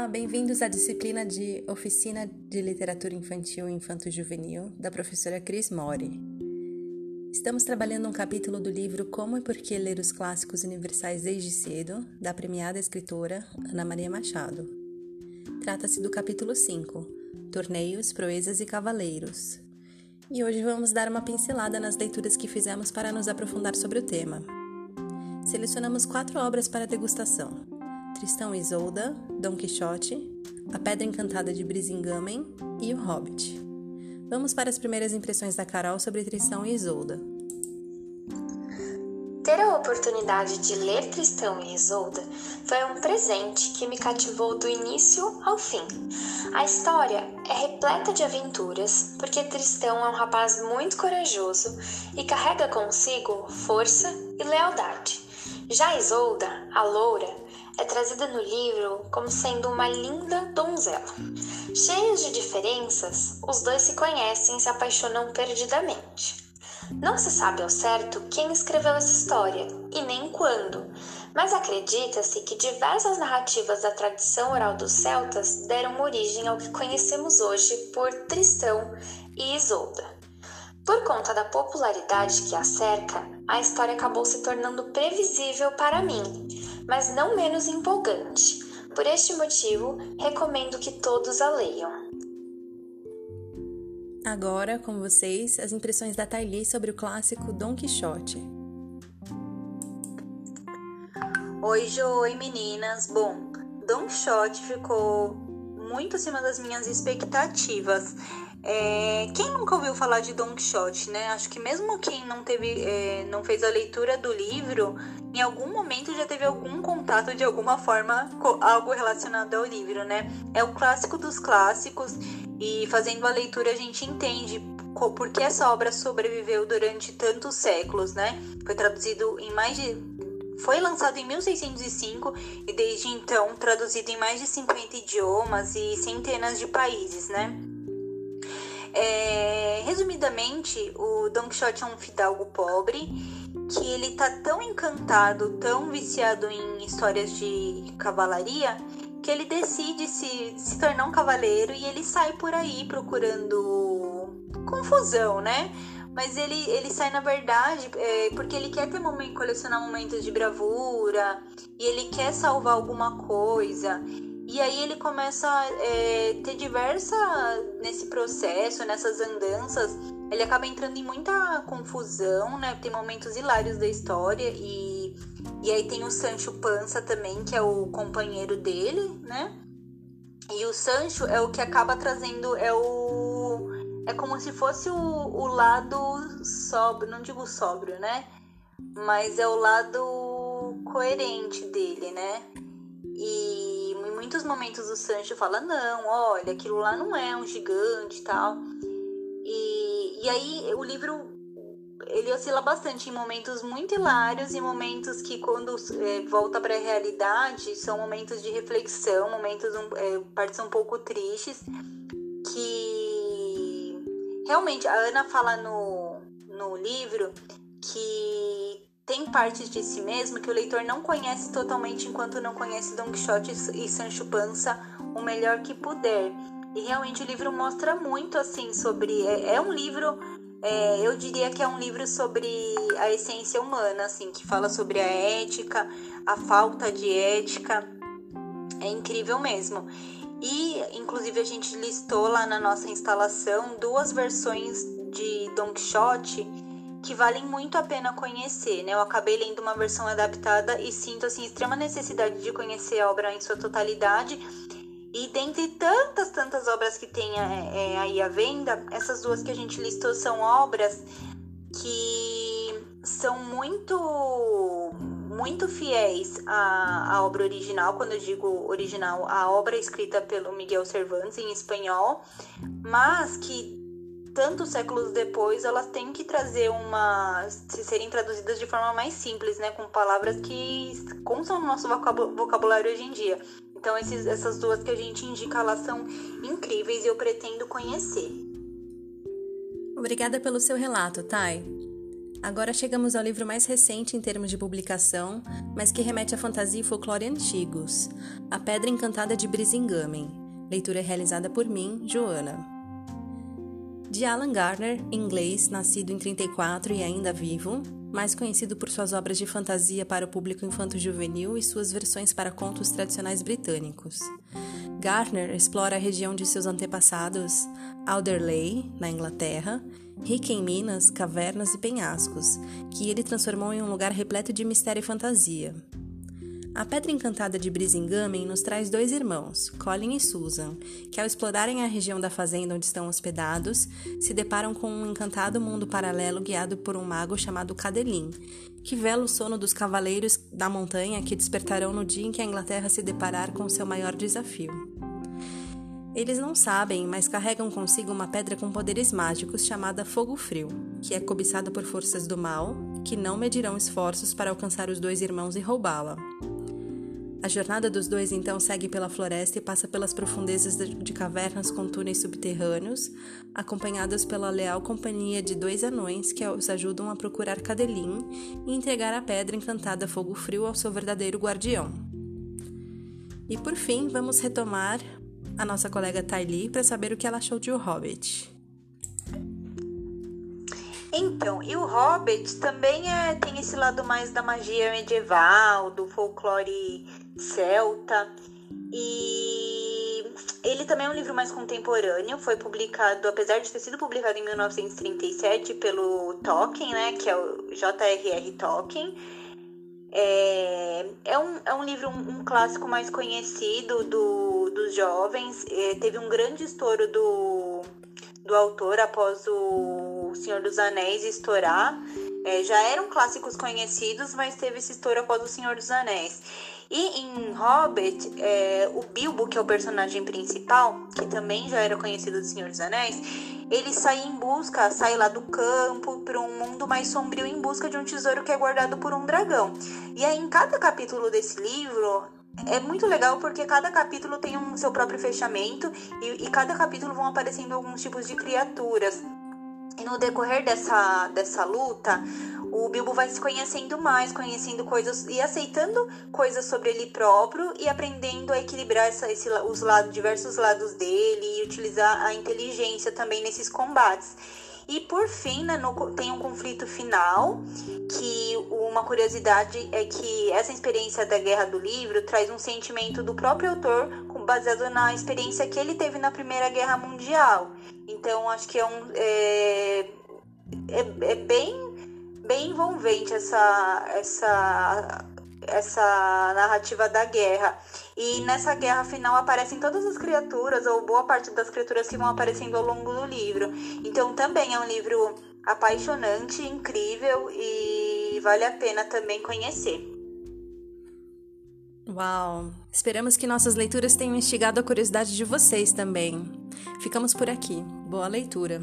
Olá, bem-vindos à disciplina de Oficina de Literatura Infantil e Infanto-Juvenil da professora Cris Mori. Estamos trabalhando um capítulo do livro Como e Por que Ler os Clássicos Universais Desde Cedo, da premiada escritora Ana Maria Machado. Trata-se do capítulo 5, Torneios, Proezas e Cavaleiros. E hoje vamos dar uma pincelada nas leituras que fizemos para nos aprofundar sobre o tema. Selecionamos quatro obras para degustação. Tristão e Isolda, Dom Quixote, A Pedra Encantada de Brisingamen e O Hobbit. Vamos para as primeiras impressões da Carol sobre Tristão e Isolda. Ter a oportunidade de ler Tristão e Isolda foi um presente que me cativou do início ao fim. A história é repleta de aventuras, porque Tristão é um rapaz muito corajoso e carrega consigo força e lealdade. Já Isolda, a loura, é trazida no livro como sendo uma linda donzela. Cheios de diferenças, os dois se conhecem e se apaixonam perdidamente. Não se sabe ao certo quem escreveu essa história e nem quando, mas acredita-se que diversas narrativas da tradição oral dos celtas deram origem ao que conhecemos hoje por Tristão e Isolda. Por conta da popularidade que a cerca, a história acabou se tornando previsível para mim, mas não menos empolgante. Por este motivo, recomendo que todos a leiam. Agora, com vocês, as impressões da Thaili sobre o clássico Dom Quixote. Oi, Jo, oi meninas. Bom, Dom Quixote ficou muito acima das minhas expectativas. É, quem nunca ouviu falar de Don Quixote, né? Acho que mesmo quem não teve, é, não fez a leitura do livro, em algum momento já teve algum contato de alguma forma com algo relacionado ao livro, né? É o clássico dos clássicos e fazendo a leitura a gente entende por que essa obra sobreviveu durante tantos séculos, né? Foi traduzido em mais de foi lançado em 1605 e desde então traduzido em mais de 50 idiomas e centenas de países, né? É, resumidamente, o Don Quixote é um fidalgo pobre que ele tá tão encantado, tão viciado em histórias de cavalaria, que ele decide se, se tornar um cavaleiro e ele sai por aí procurando confusão, né? Mas ele, ele sai, na verdade, é, porque ele quer ter momento, colecionar momentos de bravura e ele quer salvar alguma coisa. E aí ele começa a é, ter diversa nesse processo, nessas andanças, ele acaba entrando em muita confusão, né? Tem momentos hilários da história e, e aí tem o Sancho Panza também, que é o companheiro dele, né? E o Sancho é o que acaba trazendo, é o. É como se fosse o, o lado sóbrio, não digo sóbrio, né? Mas é o lado coerente dele, né? Muitos momentos o Sancho fala: não, olha, aquilo lá não é um gigante e tal. E, e aí o livro ele oscila bastante em momentos muito hilários e momentos que, quando é, volta para a realidade, são momentos de reflexão, momentos, é, partes um pouco tristes, que realmente a Ana fala no, no livro que tem partes de si mesmo que o leitor não conhece totalmente enquanto não conhece Don Quixote e Sancho Panza o melhor que puder. E realmente o livro mostra muito assim sobre. É, é um livro, é, eu diria que é um livro sobre a essência humana, assim, que fala sobre a ética, a falta de ética. É incrível mesmo. E, inclusive, a gente listou lá na nossa instalação duas versões de Don Quixote que valem muito a pena conhecer, né? Eu acabei lendo uma versão adaptada e sinto assim extrema necessidade de conhecer a obra em sua totalidade. E dentre tantas, tantas obras que tem é, é, aí à venda, essas duas que a gente listou são obras que são muito muito fiéis à, à obra original, quando eu digo original, a obra escrita pelo Miguel Cervantes em espanhol, mas que tantos séculos depois, elas têm que trazer uma. se serem traduzidas de forma mais simples, né? Com palavras que constam no nosso vocabulário hoje em dia. Então, esses, essas duas que a gente indica, elas são incríveis e eu pretendo conhecer. Obrigada pelo seu relato, Thay. Agora chegamos ao livro mais recente em termos de publicação, mas que remete à fantasia e folclore antigos, A Pedra Encantada de Brisingamen. Leitura realizada por mim, Joana. De Alan Garner, inglês, nascido em 34 e ainda vivo, mais conhecido por suas obras de fantasia para o público infanto-juvenil e suas versões para contos tradicionais britânicos. Garner explora a região de seus antepassados, Alderley, na Inglaterra, rica em minas, cavernas e penhascos, que ele transformou em um lugar repleto de mistério e fantasia. A Pedra Encantada de Brisingamen nos traz dois irmãos, Colin e Susan, que ao explorarem a região da fazenda onde estão hospedados, se deparam com um encantado mundo paralelo guiado por um mago chamado Cadelin, que vela o sono dos cavaleiros da montanha que despertarão no dia em que a Inglaterra se deparar com seu maior desafio. Eles não sabem, mas carregam consigo uma pedra com poderes mágicos chamada Fogo Frio, que é cobiçada por forças do mal, que não medirão esforços para alcançar os dois irmãos e roubá-la. A jornada dos dois então segue pela floresta e passa pelas profundezas de cavernas com túneis subterrâneos, acompanhadas pela leal companhia de dois anões que os ajudam a procurar Cadelin e entregar a pedra encantada Fogo Frio ao seu verdadeiro guardião. E por fim, vamos retomar a nossa colega Tylee para saber o que ela achou de O Hobbit. Então, e o Hobbit também é, tem esse lado mais da magia medieval, do folclore celta. E ele também é um livro mais contemporâneo, foi publicado, apesar de ter sido publicado em 1937 pelo Tolkien, né, que é o J.R.R. Tolkien. É, é, um, é um livro, um, um clássico mais conhecido do dos jovens. É, teve um grande estouro do, do autor após o Senhor dos Anéis estourar. É, já eram clássicos conhecidos, mas teve esse estouro após o Senhor dos Anéis. E em Hobbit, é, o Bilbo, que é o personagem principal, que também já era conhecido do Senhor dos Anéis, ele sai em busca, sai lá do campo para um mundo mais sombrio em busca de um tesouro que é guardado por um dragão. E aí, em cada capítulo desse livro, é muito legal porque cada capítulo tem um seu próprio fechamento e, e cada capítulo vão aparecendo alguns tipos de criaturas. E no decorrer dessa, dessa luta, o Bilbo vai se conhecendo mais, conhecendo coisas e aceitando coisas sobre ele próprio e aprendendo a equilibrar essa, esse, os lados, diversos lados dele e utilizar a inteligência também nesses combates. E por fim, né, no, tem um conflito final, que uma curiosidade é que essa experiência da Guerra do Livro traz um sentimento do próprio autor baseado na experiência que ele teve na Primeira Guerra Mundial. Então, acho que é um. É, é, é bem, bem envolvente essa, essa essa narrativa da guerra. E nessa guerra final aparecem todas as criaturas, ou boa parte das criaturas que vão aparecendo ao longo do livro. Então também é um livro apaixonante, incrível e vale a pena também conhecer. Uau! Esperamos que nossas leituras tenham instigado a curiosidade de vocês também. Ficamos por aqui. Boa leitura!